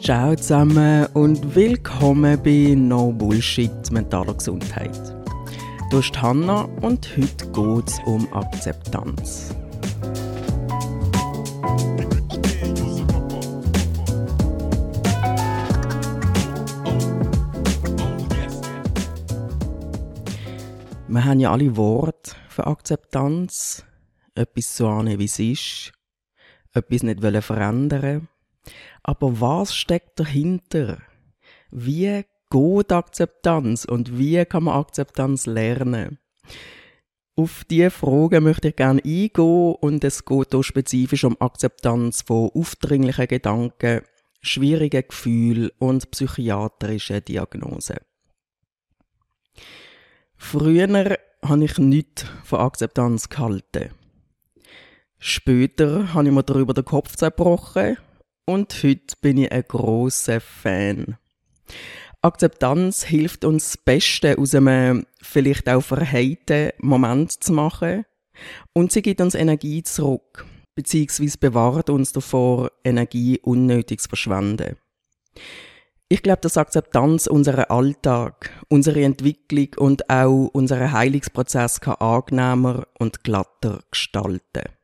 Ciao zusammen und willkommen bei No Bullshit mentaler Gesundheit. Du bist Hanna und heute geht es um Akzeptanz. Wir haben ja alle Worte für Akzeptanz, etwas so an, wie es ist, etwas nicht verändern aber was steckt dahinter? Wie geht Akzeptanz und wie kann man Akzeptanz lernen? Auf diese Frage möchte ich gerne eingehen und es geht hier spezifisch um Akzeptanz von aufdringlichen Gedanken, schwierigen Gefühlen und psychiatrischen Diagnosen. Früher habe ich nichts von Akzeptanz gehalten. Später habe ich mir darüber den Kopf zerbrochen und heute bin ich ein großer Fan. Akzeptanz hilft uns das Beste aus einem vielleicht auch verheiten Moment zu machen und sie gibt uns Energie zurück, beziehungsweise bewahrt uns davor, Energie unnötig zu verschwenden. Ich glaube, dass Akzeptanz unseren Alltag, unsere Entwicklung und auch unseren Heilungsprozess kann angenehmer und glatter gestalten.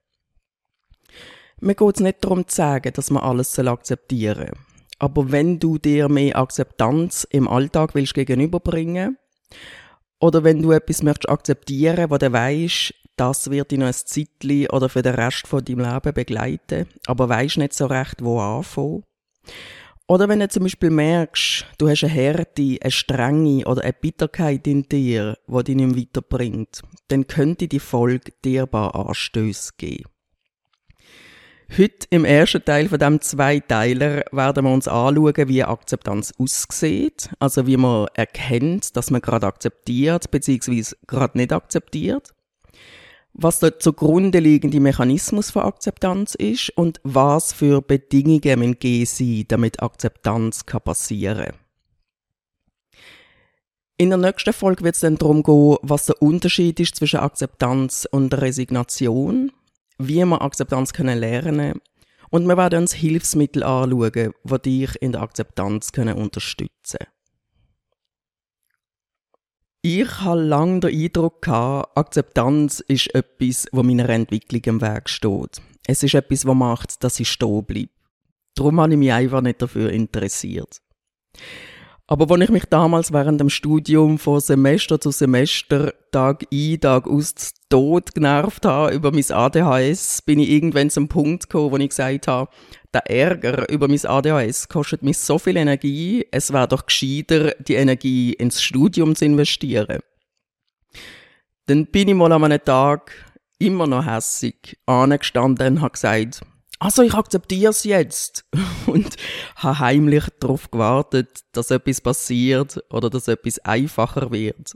Mir geht es nicht darum zu sagen, dass man alles akzeptieren soll. Aber wenn du dir mehr Akzeptanz im Alltag willst gegenüberbringen oder wenn du etwas möchtest akzeptieren, wo du weißt, das wird dich noch ein Zeitchen oder für den Rest von deinem Leben begleiten, aber weißt nicht so recht, wo anfangen. Oder wenn du zum Beispiel merkst, du hast eine Härte, eine Strenge oder eine Bitterkeit in dir, die dich nicht weiterbringt, dann könnte die Folge dir paar Anstöße geben. Heute im ersten Teil von dem Zweiteiler werden wir uns anschauen, wie Akzeptanz aussieht, also wie man erkennt, dass man gerade akzeptiert bzw. gerade nicht akzeptiert, was der zugrunde liegende Mechanismus von Akzeptanz ist und was für Bedingungen gehen sein, damit Akzeptanz kann passieren. In der nächsten Folge wird es dann darum gehen, was der Unterschied ist zwischen Akzeptanz und Resignation wie wir Akzeptanz können lernen und wir werden uns Hilfsmittel anschauen, die dich in der Akzeptanz können unterstützen Ich hatte lange den Eindruck, gehabt, Akzeptanz ist etwas, wo meiner Entwicklung im Weg steht. Es ist etwas, das macht, dass ich stehen bleibe. Darum habe ich mich einfach nicht dafür interessiert. Aber wenn ich mich damals während dem Studium von Semester zu Semester Tag ein, Tag aus tot genervt habe über mein ADHS, bin ich irgendwann zum Punkt gekommen, wo ich gesagt habe, der Ärger über mein ADHS kostet mich so viel Energie, es wäre doch gescheiter, die Energie ins Studium zu investieren. Dann bin ich mal an einem Tag immer noch hässig angestanden und habe gesagt, also ich akzeptiere es jetzt und habe heimlich darauf gewartet, dass etwas passiert oder dass etwas einfacher wird.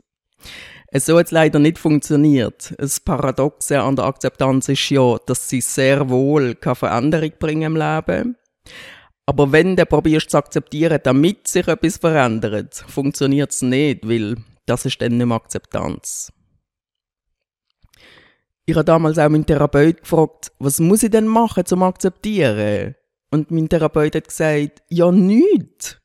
Es so jetzt leider nicht funktioniert. Das Paradoxe an der Akzeptanz ist ja, dass sie sehr wohl keine Veränderung bringen im Leben. Aber wenn du probierst zu akzeptieren, damit sich etwas verändert, funktioniert es nicht, weil das ist dann nicht mehr Akzeptanz. Ich habe damals auch meinen Therapeut gefragt, was muss ich denn machen, zum akzeptieren? Und mein Therapeut hat gesagt, ja, nichts.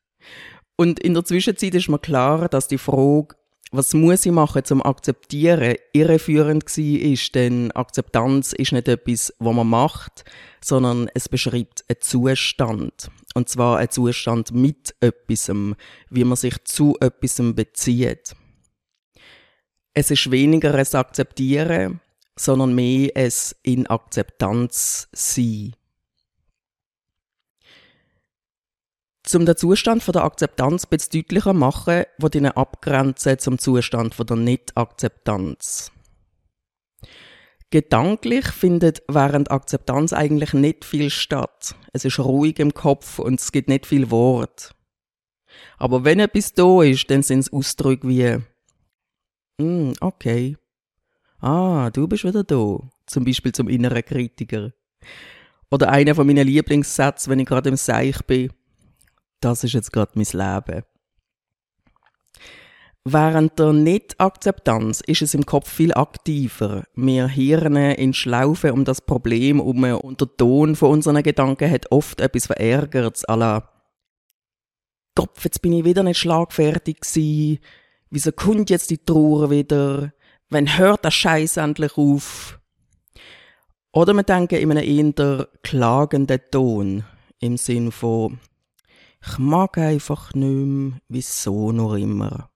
Und in der Zwischenzeit ist mir klar, dass die Frage, was muss ich machen zum Akzeptieren, irreführend war, denn Akzeptanz ist nicht etwas, was man macht, sondern es beschreibt einen Zustand. Und zwar einen Zustand mit etwas, wie man sich zu etwas bezieht. Es ist weniger ein Akzeptieren, sondern mehr es in Akzeptanz sein. Zum den Zustand von der Akzeptanz etwas deutlicher machen, wo ihn abgrenzen zum Zustand von der Nicht-Akzeptanz. Gedanklich findet während Akzeptanz eigentlich nicht viel statt. Es ist ruhig im Kopf und es gibt nicht viel Wort. Aber wenn etwas da ist, dann sind es Ausdrücke wie, mm, okay, Ah, du bist wieder da. Zum Beispiel zum inneren Kritiker. Oder einer von meinen Lieblingssätzen, wenn ich gerade im Seich bin. Das ist jetzt gerade mein Leben. Während der Nicht-Akzeptanz ist es im Kopf viel aktiver. Wir hirnen in Schlaufe um das Problem um und der Ton von unseren Gedanken hat oft etwas Verärgertes, à la Kopf, jetzt bin ich wieder nicht schlagfertig gewesen. Wieso kommt jetzt die Trauer wieder? Wann hört der endlich auf? Oder wir denken in einem eher klagenden Ton, im Sinn von, ich mag einfach nicht mehr, wieso noch immer.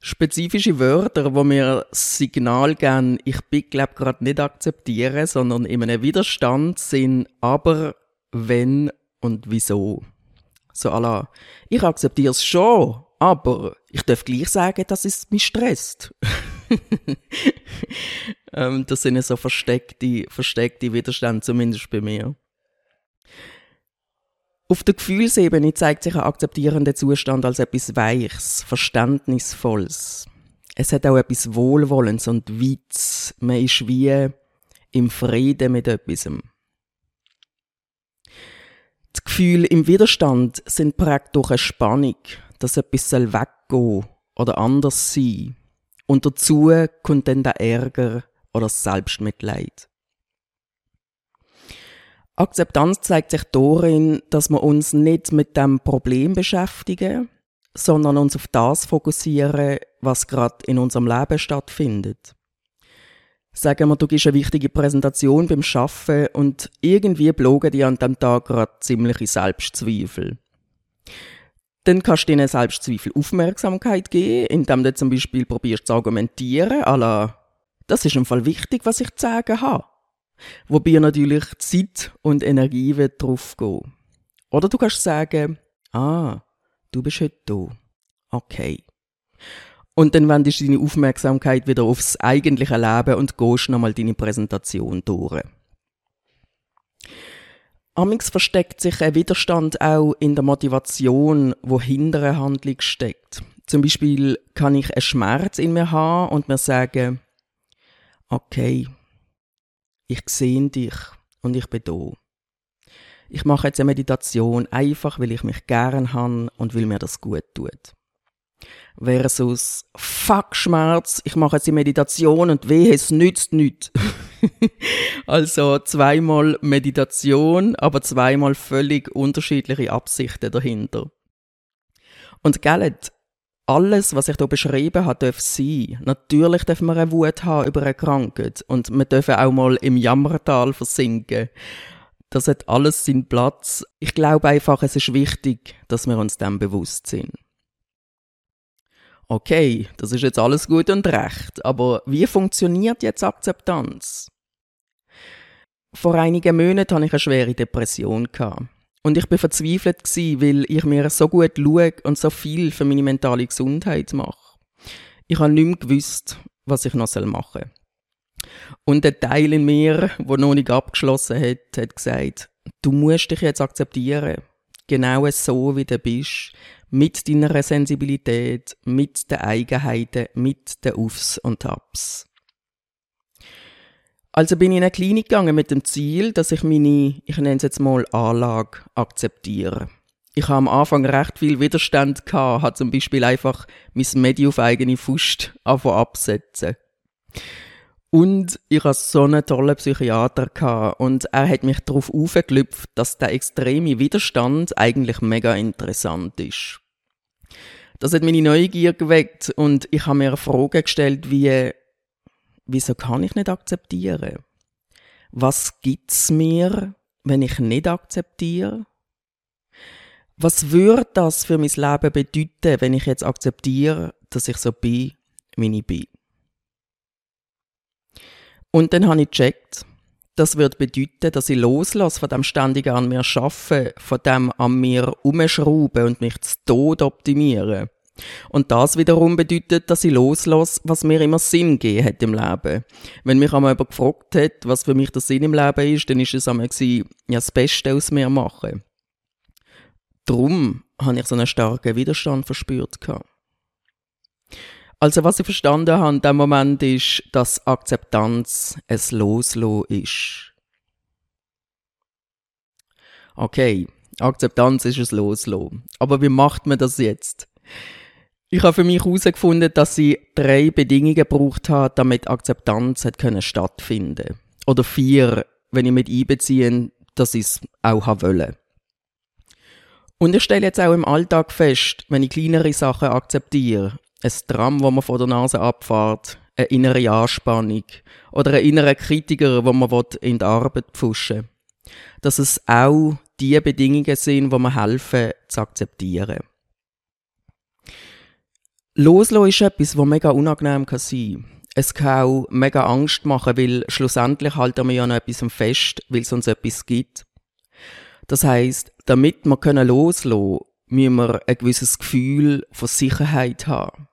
Spezifische Wörter, wo mir das Signal geben, ich bin glaub gerade nicht akzeptieren, sondern in einem Widerstand sind aber, wenn und wieso. So Allah, ich akzeptiere es schon, aber ich darf gleich sagen, dass es mich stresst. ähm, das sind so versteckte, versteckte Widerstände, zumindest bei mir. Auf der Gefühlsebene zeigt sich ein akzeptierender Zustand als etwas Weiches, Verständnisvolles. Es hat auch etwas Wohlwollens und Witz. Man ist wie im Frieden mit etwas. Die Gefühle im Widerstand sind prägt durch eine Spannung, dass etwas weggehen soll oder anders sein. Und dazu kommt dann der Ärger oder das Selbstmitleid. Akzeptanz zeigt sich darin, dass wir uns nicht mit dem Problem beschäftigen, sondern uns auf das fokussieren, was gerade in unserem Leben stattfindet. Sagen wir, du gibst eine wichtige Präsentation beim Schaffen und irgendwie blogen dir an dem Tag gerade ziemliche Selbstzweifel. Dann kannst du deinen Selbstzweifel Aufmerksamkeit geben, indem du zum Beispiel probierst zu argumentieren, à das ist im Fall wichtig, was ich zu sagen habe. Wobei natürlich Zeit und Energie wird drauf gehen. Oder du kannst sagen, ah, du bist heute da. Okay. Und dann wendest du deine Aufmerksamkeit wieder aufs eigentliche Leben und gehst nochmal deine Präsentation durch. Amix versteckt sich ein Widerstand auch in der Motivation, wo hinter einer Handlung steckt. Zum Beispiel kann ich einen Schmerz in mir haben und mir sagen, okay, ich sehe dich und ich bin da. Ich mache jetzt eine Meditation einfach, weil ich mich gern habe und weil mir das gut tut. Versus Fuck Schmerz, ich mache jetzt die Meditation und weh, es nützt nichts. also zweimal Meditation, aber zweimal völlig unterschiedliche Absichten dahinter. Und gellet, alles, was ich hier beschrieben habe, darf sein. Natürlich dürfen wir eine Wut haben über eine Krankheit und wir dürfen auch mal im Jammertal versinken. Das hat alles seinen Platz. Ich glaube einfach, es ist wichtig, dass wir uns dem bewusst sind. Okay, das ist jetzt alles gut und recht, aber wie funktioniert jetzt Akzeptanz? Vor einigen Monaten hatte ich eine schwere Depression. Und ich bin verzweifelt weil ich mir so gut schaue und so viel für meine mentale Gesundheit mache. Ich habe nicht mehr gewusst, was ich noch machen soll. Und der Teil in mir, der noch nicht abgeschlossen hat, hat gesagt, du musst dich jetzt akzeptieren. Genau so, wie du bist. Mit deiner Sensibilität, mit den Eigenheiten, mit den Aufs und Abs. Also bin ich in eine Klinik gegangen mit dem Ziel, dass ich meine, ich nenne es jetzt mal Anlage, akzeptiere. Ich habe am Anfang recht viel Widerstand gehabt, habe zum Beispiel einfach mein Medi auf eigene Faust absetzen. Und ich hatte so einen tollen Psychiater gehabt und er hat mich darauf aufgeklüpft, dass der extreme Widerstand eigentlich mega interessant ist. Das hat meine Neugier geweckt und ich habe mir eine Frage gestellt, wie wieso kann ich nicht akzeptieren? Was gibt's mir, wenn ich nicht akzeptiere? Was würde das für mein Leben bedeuten, wenn ich jetzt akzeptiere, dass ich so bin, wie ich bin? Und dann habe ich gecheckt, das wird bedeuten, dass ich loslasse von dem ständigen an mir arbeiten, von dem an mir umschrauben und mich zu Tod optimieren. Und das wiederum bedeutet, dass ich loslasse, was mir immer Sinn gegeben hat im Leben. Wenn mich einmal jemand gefragt hat, was für mich der Sinn im Leben ist, dann ist es einmal gewesen, ja, das Beste aus mir machen. Drum habe ich so einen starken Widerstand verspürt. Also was ich verstanden habe in dem Moment ist, dass Akzeptanz es Loslassen ist. Okay, Akzeptanz ist es Loslassen. Aber wie macht man das jetzt? Ich habe für mich herausgefunden, dass sie drei Bedingungen gebraucht hat, damit Akzeptanz hat können stattfinden. Oder vier, wenn ich mit einbeziehe, dass ich es auch wollte. Und ich stelle jetzt auch im Alltag fest, wenn ich kleinere Sachen akzeptiere, ein Tram, wo man vor der Nase abfährt, eine innere Anspannung oder einen inneren Kritiker, wo man in die Arbeit pfuschen dass es auch die Bedingungen sind, die man helfen zu akzeptieren. Loslassen ist etwas, was mega unangenehm kann sein Es kann auch mega Angst machen, weil schlussendlich halten wir ja noch etwas fest, weil es uns etwas gibt. Das heißt, damit wir können loslassen, müssen wir ein gewisses Gefühl von Sicherheit haben.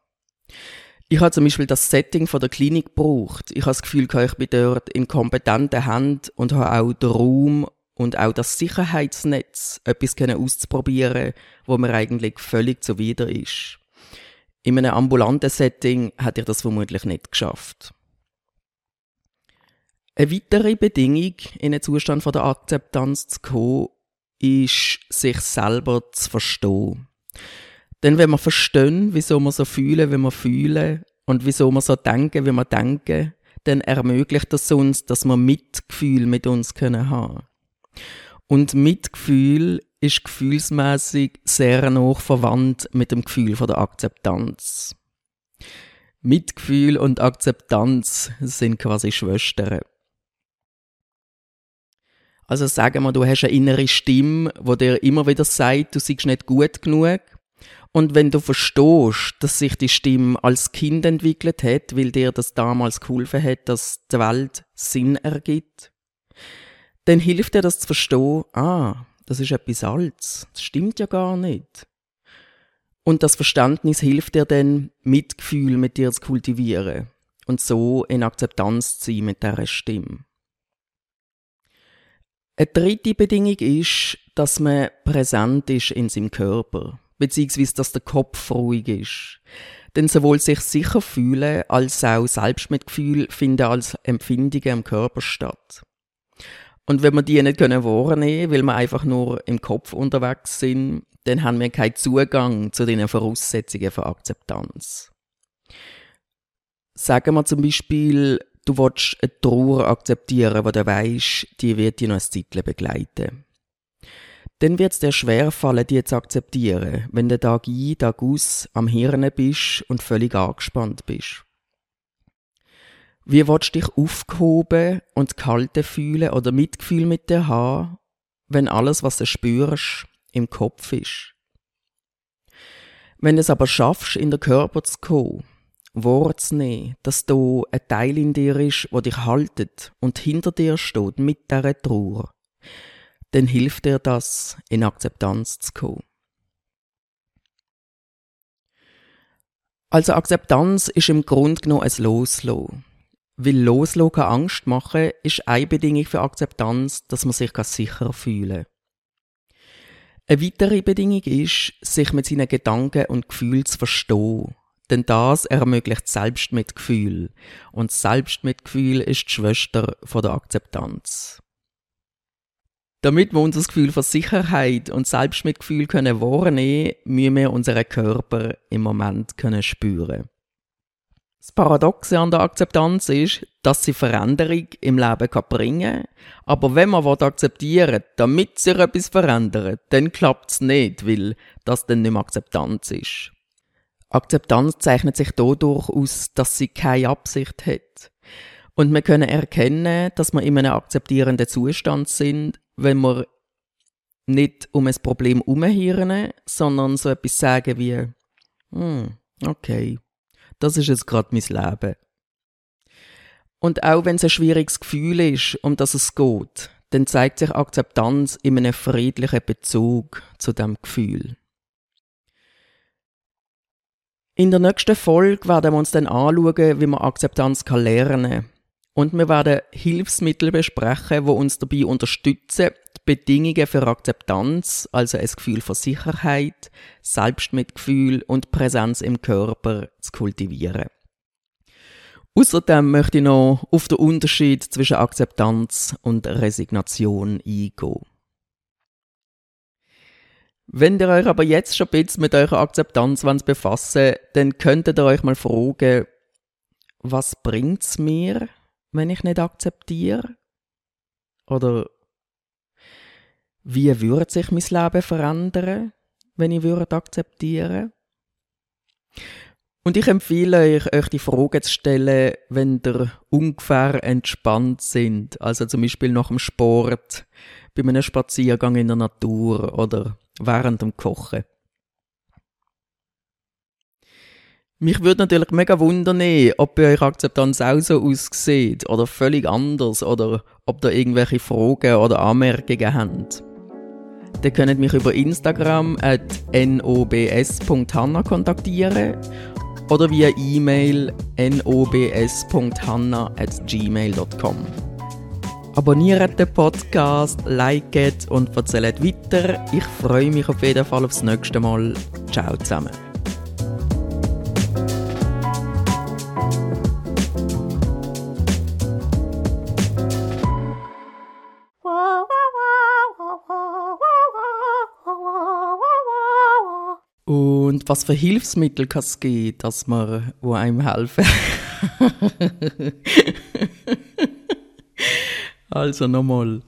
Ich habe zum Beispiel das Setting von der Klinik gebraucht. Ich habe das Gefühl, ich bin dort in kompetenten Händen und habe auch den Raum und auch das Sicherheitsnetz, etwas auszuprobieren, wo mir eigentlich völlig zuwider ist. In einem ambulanten Setting hätte ich das vermutlich nicht geschafft. Eine weitere Bedingung, in einen Zustand von der Akzeptanz zu kommen, ist, sich selber zu verstehen. Denn wenn wir verstehen, wieso wir so fühlen, wie wir fühlen, und wieso wir so denken, wie wir denken, dann ermöglicht das uns, dass wir Mitgefühl mit uns können haben. Und Mitgefühl ist gefühlsmäßig sehr noch verwandt mit dem Gefühl von der Akzeptanz. Mitgefühl und Akzeptanz sind quasi Schwestern. Also sagen wir, du hast eine innere Stimme, wo dir immer wieder sagt, du siehst nicht gut genug. Und wenn du verstehst, dass sich die Stimme als Kind entwickelt hat, weil dir das damals geholfen hat, dass die Welt Sinn ergibt, dann hilft dir das zu verstehen, ah, das ist etwas Altes, das stimmt ja gar nicht. Und das Verständnis hilft dir dann, Mitgefühl mit dir zu kultivieren und so in Akzeptanz zu sein mit dieser Stimme. Eine dritte Bedingung ist, dass man präsent ist in seinem Körper, beziehungsweise dass der Kopf ruhig ist. Denn sowohl sich sicher fühlen als auch Selbstmitgefühl finden als Empfindungen im Körper statt. Und wenn wir die nicht können wahrnehmen, weil wir einfach nur im Kopf unterwegs sind, dann haben wir keinen Zugang zu den Voraussetzungen für Akzeptanz. Sagen wir zum Beispiel, du willst eine Trauer akzeptieren, wo du weißt, die wird dich noch ein Zeitchen begleiten. Dann wird es dir schwerfallen, die zu akzeptieren, wenn du Tag ein, Tag aus am Hirn bist und völlig angespannt bist. Wie willst du dich aufgehoben und gehalten fühlen oder Mitgefühl mit dir haben, wenn alles, was du spürst, im Kopf ist? Wenn du es aber schaffst, in den Körper zu kommen, wahrzunehmen, dass da ein Teil in dir ist, wo dich haltet und hinter dir steht mit dieser Trauer, dann hilft dir das, in Akzeptanz zu kommen. Also Akzeptanz ist im Grunde genommen ein Loslassen. Weil Loslassen Angst machen ist eine Bedingung für Akzeptanz, dass man sich sicher fühlen kann. Eine weitere Bedingung ist, sich mit seinen Gedanken und Gefühlen zu verstehen. Denn das ermöglicht Selbstmitgefühl. Und Selbstmitgefühl ist die Schwester von der Akzeptanz. Damit wir unser Gefühl von Sicherheit und Selbstmitgefühl können wahrnehmen, müssen wir unseren Körper im Moment können spüren. Das Paradoxe an der Akzeptanz ist, dass sie Veränderung im Leben kann bringen kann. Aber wenn man akzeptieren will, damit sich etwas verändert, dann klappt es nicht, weil das dann nicht mehr Akzeptanz ist. Akzeptanz zeichnet sich dadurch aus, dass sie keine Absicht hat. Und wir können erkennen, dass wir in einem akzeptierenden Zustand sind, wenn wir nicht um ein Problem herumhirnen, sondern so etwas sagen wie, hm, okay, das ist jetzt gerade mein Leben. Und auch wenn es ein schwieriges Gefühl ist, um das es geht, dann zeigt sich Akzeptanz in einem friedlichen Bezug zu dem Gefühl. In der nächsten Folge werden wir uns dann anschauen, wie man Akzeptanz lernen kann und wir werden Hilfsmittel besprechen, die uns dabei unterstützen, die Bedingungen für Akzeptanz, also ein Gefühl von Sicherheit, Selbstmitgefühl und Präsenz im Körper zu kultivieren. Außerdem möchte ich noch auf den Unterschied zwischen Akzeptanz und Resignation eingehen. Wenn ihr euch aber jetzt schon ein bisschen mit eurer Akzeptanz befassen dann könntet ihr euch mal fragen, was bringt's mir, wenn ich nicht akzeptiere? Oder Wie würde sich mein Leben verändern, wenn ich würde akzeptieren? Und ich empfehle euch, euch die Frage zu stellen, wenn ihr ungefähr entspannt sind. Also zum Beispiel nach dem Sport, bei einem Spaziergang in der Natur oder während dem Kochen. Mich würde natürlich mega wundern, ob bei euch Akzeptanz auch so aussieht oder völlig anders oder ob da irgendwelche Fragen oder Anmerkungen habt. Ihr könnt mich über Instagram at nobs.hanna kontaktieren oder via E-Mail nobs.hanna.gmail.com. Abonniert den Podcast, liket und erzählt weiter. Ich freue mich auf jeden Fall aufs nächste Mal. Ciao zusammen. Was für Hilfsmittel kann es geben, dass man, wo einem helfen? also nochmal.